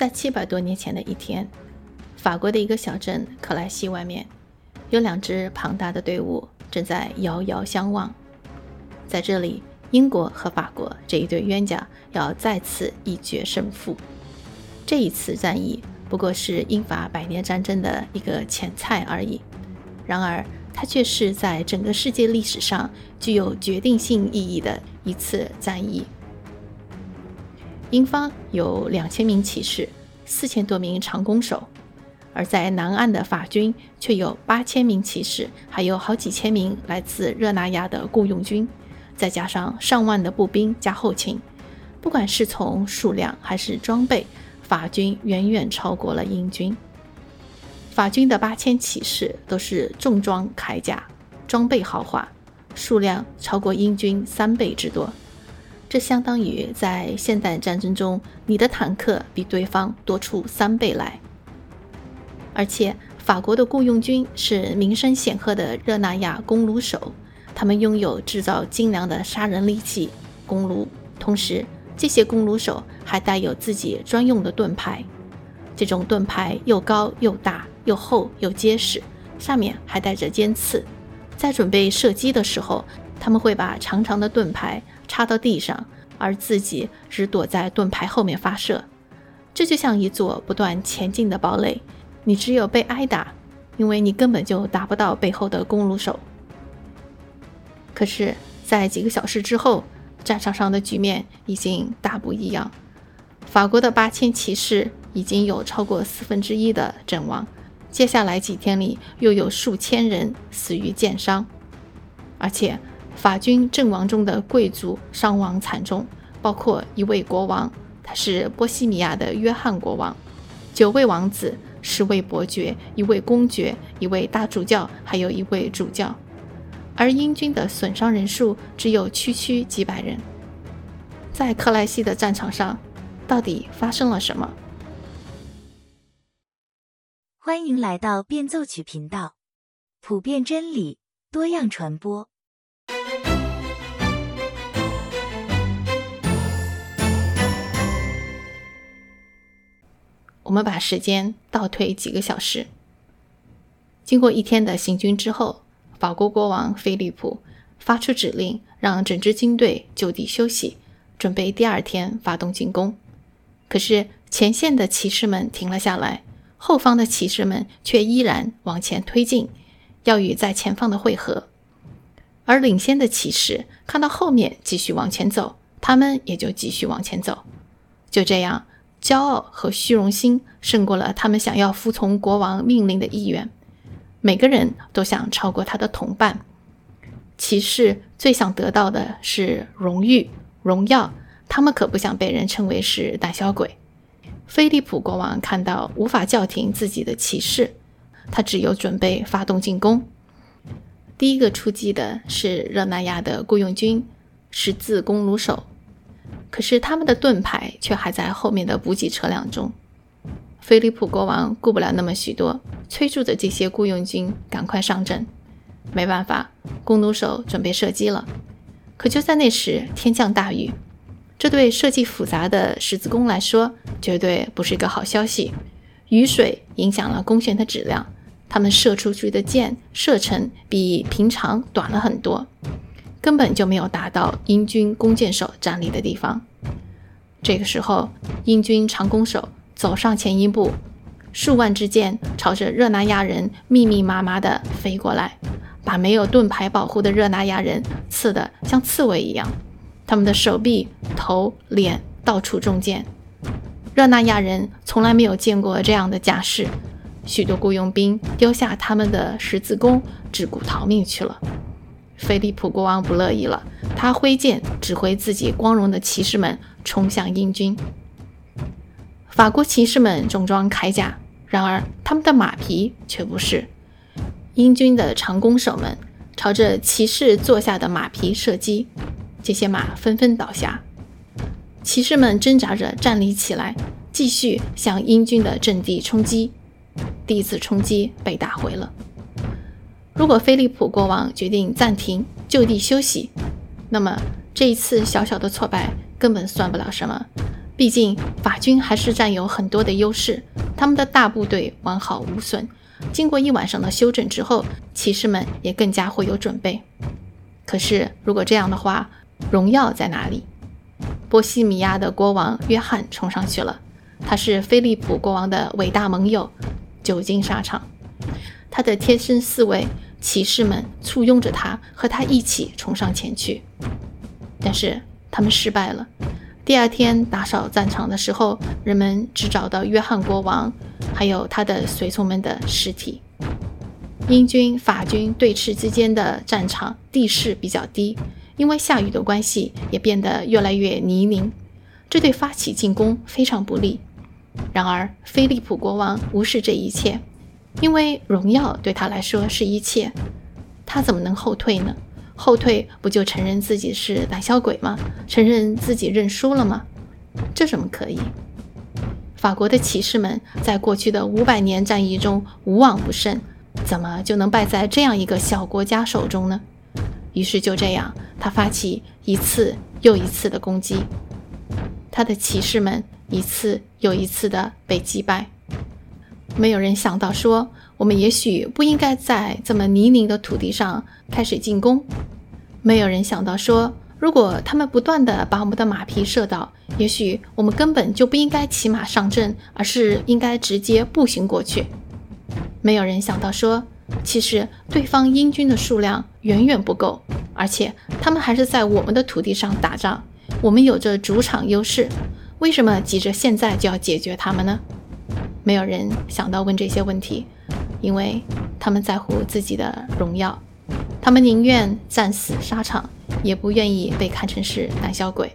在七百多年前的一天，法国的一个小镇克莱西外面，有两支庞大的队伍正在遥遥相望。在这里，英国和法国这一对冤家要再次一决胜负。这一次战役不过是英法百年战争的一个前菜而已，然而它却是在整个世界历史上具有决定性意义的一次战役。英方有两千名骑士，四千多名长弓手，而在南岸的法军却有八千名骑士，还有好几千名来自热那亚的雇佣军，再加上上万的步兵加后勤。不管是从数量还是装备，法军远远超过了英军。法军的八千骑士都是重装铠甲，装备豪华，数量超过英军三倍之多。这相当于在现代战争中，你的坦克比对方多出三倍来。而且，法国的雇佣军是名声显赫的热那亚弓弩手，他们拥有制造精良的杀人利器——弓弩。同时，这些弓弩手还带有自己专用的盾牌。这种盾牌又高又大，又厚又结实，上面还带着尖刺。在准备射击的时候，他们会把长长的盾牌。插到地上，而自己只躲在盾牌后面发射，这就像一座不断前进的堡垒。你只有被挨打，因为你根本就打不到背后的弓弩手。可是，在几个小时之后，战场上的局面已经大不一样。法国的八千骑士已经有超过四分之一的阵亡，接下来几天里又有数千人死于箭伤，而且。法军阵亡中的贵族伤亡惨重，包括一位国王，他是波西米亚的约翰国王，九位王子，十位伯爵，一位公爵，一位大主教，还有一位主教。而英军的损伤人数只有区区几百人。在克莱西的战场上，到底发生了什么？欢迎来到变奏曲频道，普遍真理，多样传播。我们把时间倒退几个小时。经过一天的行军之后，法国国王菲利普发出指令，让整支军队就地休息，准备第二天发动进攻。可是前线的骑士们停了下来，后方的骑士们却依然往前推进，要与在前方的会合。而领先的骑士看到后面继续往前走，他们也就继续往前走。就这样。骄傲和虚荣心胜过了他们想要服从国王命令的意愿。每个人都想超过他的同伴。骑士最想得到的是荣誉、荣耀，他们可不想被人称为是胆小鬼。菲利普国王看到无法叫停自己的骑士，他只有准备发动进攻。第一个出击的是热那亚的雇佣军十字弓弩手。可是他们的盾牌却还在后面的补给车辆中。菲利普国王顾不了那么许多，催促着这些雇佣军赶快上阵。没办法，弓弩手准备射击了。可就在那时，天降大雨，这对设计复杂的十字弓来说，绝对不是一个好消息。雨水影响了弓弦的质量，他们射出去的箭射程比平常短了很多。根本就没有达到英军弓箭手站立的地方。这个时候，英军长弓手走上前一步，数万支箭朝着热那亚人密密麻麻地飞过来，把没有盾牌保护的热那亚人刺得像刺猬一样。他们的手臂、头、脸到处中箭。热那亚人从来没有见过这样的架势，许多雇佣兵丢下他们的十字弓，只顾逃命去了。菲利普国王不乐意了，他挥剑指挥自己光荣的骑士们冲向英军。法国骑士们重装铠甲，然而他们的马匹却不是。英军的长弓手们朝着骑士坐下的马匹射击，这些马纷纷倒下。骑士们挣扎着站立起来，继续向英军的阵地冲击。第一次冲击被打回了。如果菲利普国王决定暂停就地休息，那么这一次小小的挫败根本算不了什么，毕竟法军还是占有很多的优势，他们的大部队完好无损。经过一晚上的休整之后，骑士们也更加会有准备。可是，如果这样的话，荣耀在哪里？波西米亚的国王约翰冲上去了，他是菲利普国王的伟大盟友，久经沙场。他的贴身侍卫骑士们簇拥着他，和他一起冲上前去。但是他们失败了。第二天打扫战场的时候，人们只找到约翰国王还有他的随从们的尸体。英军、法军对峙之间的战场地势比较低，因为下雨的关系，也变得越来越泥泞，这对发起进攻非常不利。然而，菲利普国王无视这一切，因为荣耀对他来说是一切，他怎么能后退呢？后退不就承认自己是胆小鬼吗？承认自己认输了吗？这怎么可以？法国的骑士们在过去的五百年战役中无往不胜。怎么就能败在这样一个小国家手中呢？于是就这样，他发起一次又一次的攻击，他的骑士们一次又一次的被击败。没有人想到说，我们也许不应该在这么泥泞的土地上开始进攻。没有人想到说，如果他们不断的把我们的马匹射倒，也许我们根本就不应该骑马上阵，而是应该直接步行过去。没有人想到说，其实对方英军的数量远远不够，而且他们还是在我们的土地上打仗，我们有着主场优势，为什么急着现在就要解决他们呢？没有人想到问这些问题，因为他们在乎自己的荣耀，他们宁愿战死沙场，也不愿意被看成是胆小鬼。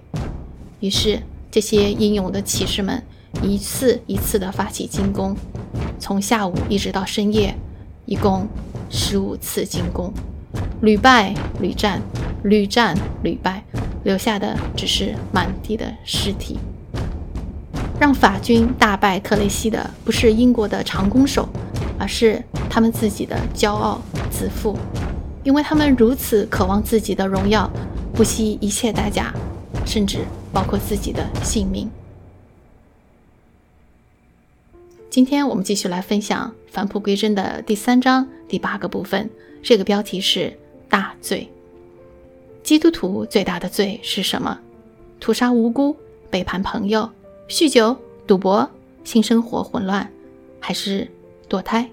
于是，这些英勇的骑士们一次一次地发起进攻。从下午一直到深夜，一共十五次进攻，屡败屡战，屡战屡败，留下的只是满地的尸体。让法军大败特雷西的不是英国的长弓手，而是他们自己的骄傲自负，因为他们如此渴望自己的荣耀，不惜一切代价，甚至包括自己的性命。今天我们继续来分享《返璞归真》的第三章第八个部分，这个标题是“大罪”。基督徒最大的罪是什么？屠杀无辜、背叛朋友、酗酒、赌博、性生活混乱，还是堕胎？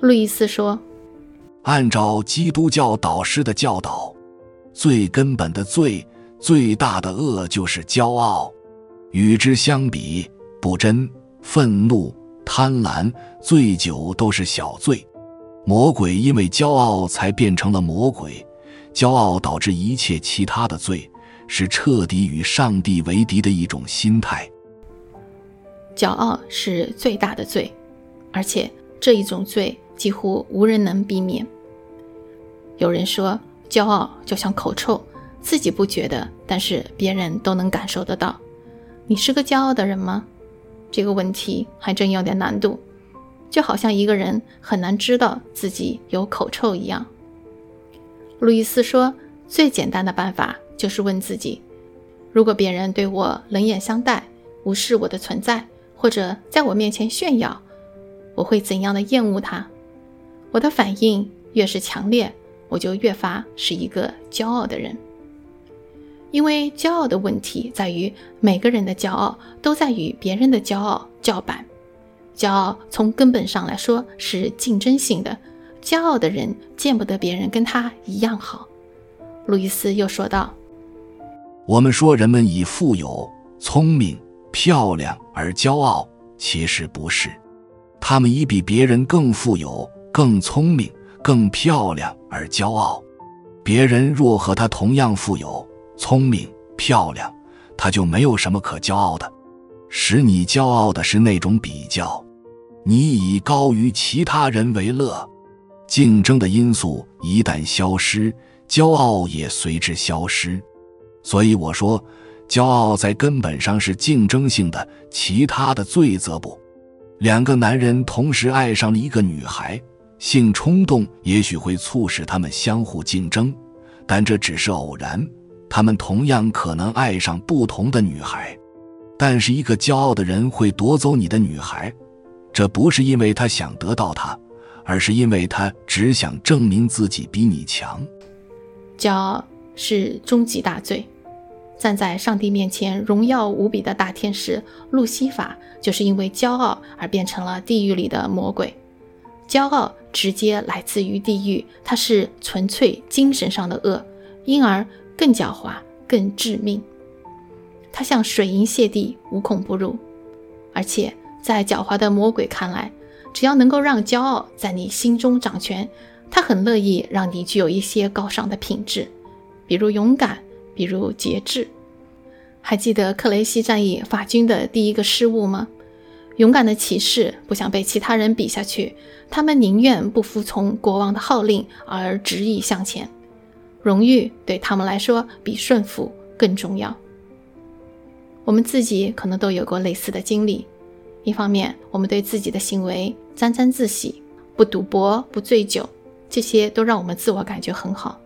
路易斯说：“按照基督教导师的教导，最根本的罪、最大的恶就是骄傲。与之相比，不真。”愤怒、贪婪、醉酒都是小罪。魔鬼因为骄傲才变成了魔鬼，骄傲导致一切其他的罪，是彻底与上帝为敌的一种心态。骄傲是最大的罪，而且这一种罪几乎无人能避免。有人说，骄傲就像口臭，自己不觉得，但是别人都能感受得到。你是个骄傲的人吗？这个问题还真有点难度，就好像一个人很难知道自己有口臭一样。路易斯说：“最简单的办法就是问自己，如果别人对我冷眼相待、无视我的存在，或者在我面前炫耀，我会怎样的厌恶他？我的反应越是强烈，我就越发是一个骄傲的人。”因为骄傲的问题在于，每个人的骄傲都在与别人的骄傲叫板。骄傲从根本上来说是竞争性的，骄傲的人见不得别人跟他一样好。路易斯又说道：“我们说人们以富有、聪明、漂亮而骄傲，其实不是，他们以比别人更富有、更聪明、更漂亮而骄傲。别人若和他同样富有。”聪明漂亮，他就没有什么可骄傲的。使你骄傲的是那种比较，你以高于其他人为乐。竞争的因素一旦消失，骄傲也随之消失。所以我说，骄傲在根本上是竞争性的，其他的罪则不。两个男人同时爱上了一个女孩，性冲动也许会促使他们相互竞争，但这只是偶然。他们同样可能爱上不同的女孩。但是，一个骄傲的人会夺走你的女孩，这不是因为他想得到她，而是因为他只想证明自己比你强。骄傲是终极大罪。站在上帝面前荣耀无比的大天使路西法，就是因为骄傲而变成了地狱里的魔鬼。骄傲直接来自于地狱，它是纯粹精神上的恶，因而更狡猾、更致命。它像水银泻地，无孔不入。而且在狡猾的魔鬼看来，只要能够让骄傲在你心中掌权，他很乐意让你具有一些高尚的品质，比如勇敢。比如节制，还记得克雷西战役法军的第一个失误吗？勇敢的骑士不想被其他人比下去，他们宁愿不服从国王的号令而执意向前。荣誉对他们来说比顺服更重要。我们自己可能都有过类似的经历：一方面，我们对自己的行为沾沾自喜，不赌博、不醉酒，这些都让我们自我感觉很好；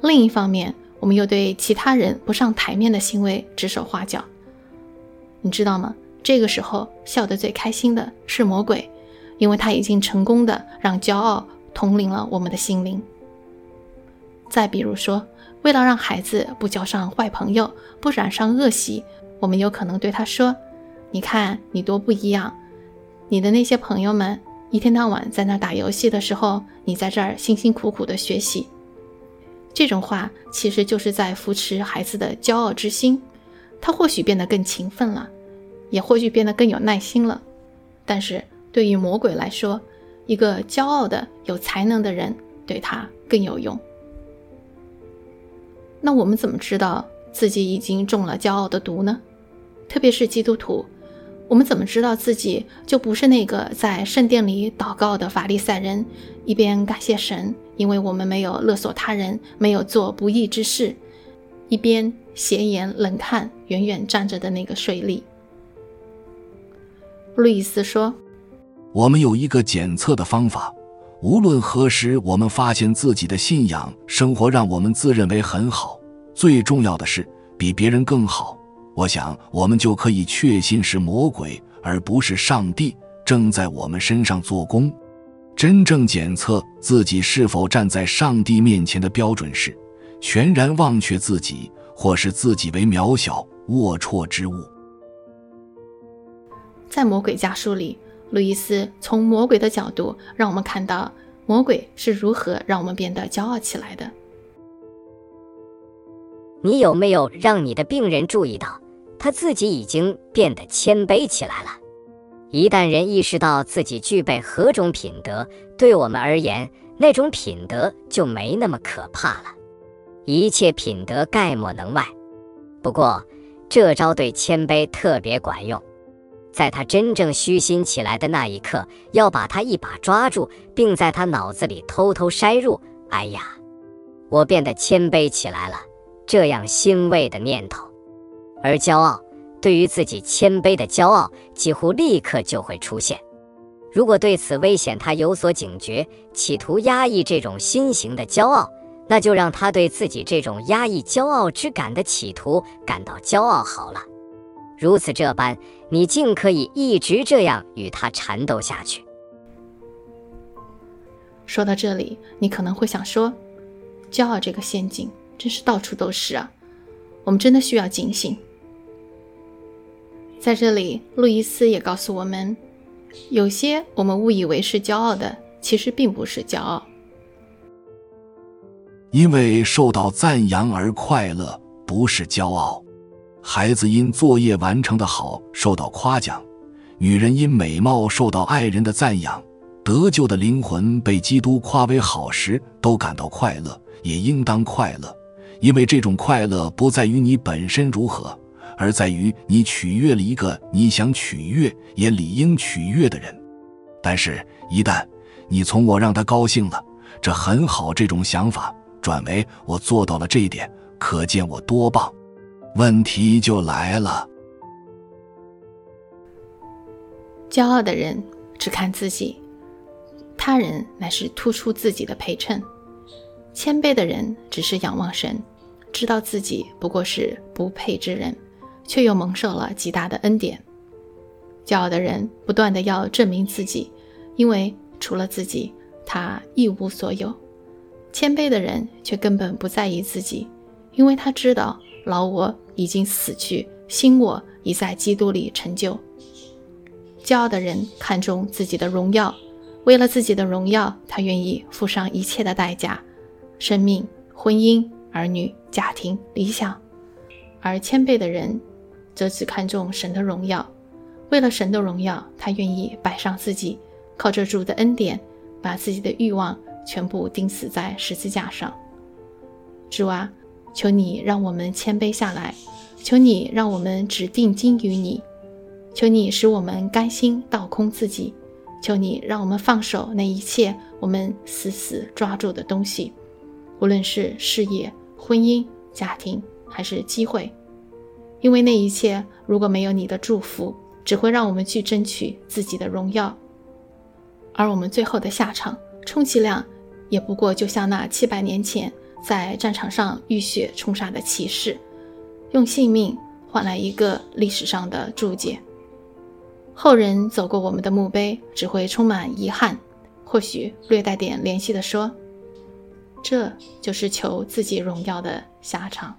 另一方面，我们又对其他人不上台面的行为指手画脚，你知道吗？这个时候笑得最开心的是魔鬼，因为他已经成功的让骄傲统领了我们的心灵。再比如说，为了让孩子不交上坏朋友，不染上恶习，我们有可能对他说：“你看你多不一样，你的那些朋友们一天到晚在那打游戏的时候，你在这儿辛辛苦苦的学习。”这种话其实就是在扶持孩子的骄傲之心，他或许变得更勤奋了，也或许变得更有耐心了。但是对于魔鬼来说，一个骄傲的、有才能的人对他更有用。那我们怎么知道自己已经中了骄傲的毒呢？特别是基督徒，我们怎么知道自己就不是那个在圣殿里祷告的法利赛人，一边感谢神？因为我们没有勒索他人，没有做不义之事，一边斜眼冷看远远站着的那个税吏。路易斯说：“我们有一个检测的方法，无论何时我们发现自己的信仰生活让我们自认为很好，最重要的是比别人更好，我想我们就可以确信是魔鬼而不是上帝正在我们身上做工。”真正检测自己是否站在上帝面前的标准是，全然忘却自己，或是自己为渺小、龌龊之物。在《魔鬼家书》里，路易斯从魔鬼的角度让我们看到魔鬼是如何让我们变得骄傲起来的。你有没有让你的病人注意到，他自己已经变得谦卑起来了？一旦人意识到自己具备何种品德，对我们而言，那种品德就没那么可怕了。一切品德概莫能外。不过，这招对谦卑特别管用。在他真正虚心起来的那一刻，要把他一把抓住，并在他脑子里偷偷筛入“哎呀，我变得谦卑起来了”这样欣慰的念头，而骄傲。对于自己谦卑的骄傲，几乎立刻就会出现。如果对此危险他有所警觉，企图压抑这种新型的骄傲，那就让他对自己这种压抑骄傲之感的企图感到骄傲好了。如此这般，你尽可以一直这样与他缠斗下去。说到这里，你可能会想说：“骄傲这个陷阱真是到处都是啊！我们真的需要警醒。”在这里，路易斯也告诉我们，有些我们误以为是骄傲的，其实并不是骄傲。因为受到赞扬而快乐，不是骄傲。孩子因作业完成的好受到夸奖，女人因美貌受到爱人的赞扬，得救的灵魂被基督夸为好时，都感到快乐，也应当快乐，因为这种快乐不在于你本身如何。而在于你取悦了一个你想取悦也理应取悦的人，但是，一旦你从我让他高兴了，这很好这种想法转为我做到了这一点，可见我多棒。问题就来了：骄傲的人只看自己，他人乃是突出自己的陪衬；谦卑的人只是仰望神，知道自己不过是不配之人，却又蒙受了极大的恩典。骄傲的人不断的要证明自己，因为除了自己，他一无所有。谦卑的人却根本不在意自己，因为他知道老我已经死去，新我已在基督里成就。骄傲的人看重自己的荣耀，为了自己的荣耀，他愿意付上一切的代价：生命、婚姻、儿女、家庭、理想。而谦卑的人则只看重神的荣耀，为了神的荣耀，他愿意摆上自己，靠着主的恩典，把自己的欲望。全部钉死在十字架上。主啊，求你让我们谦卑下来，求你让我们只定睛于你，求你使我们甘心倒空自己，求你让我们放手那一切我们死死抓住的东西，无论是事业、婚姻、家庭还是机会，因为那一切如果没有你的祝福，只会让我们去争取自己的荣耀，而我们最后的下场，充其量。也不过就像那七百年前在战场上浴血冲杀的骑士，用性命换来一个历史上的注解。后人走过我们的墓碑，只会充满遗憾，或许略带点怜惜地说：“这就是求自己荣耀的下场。”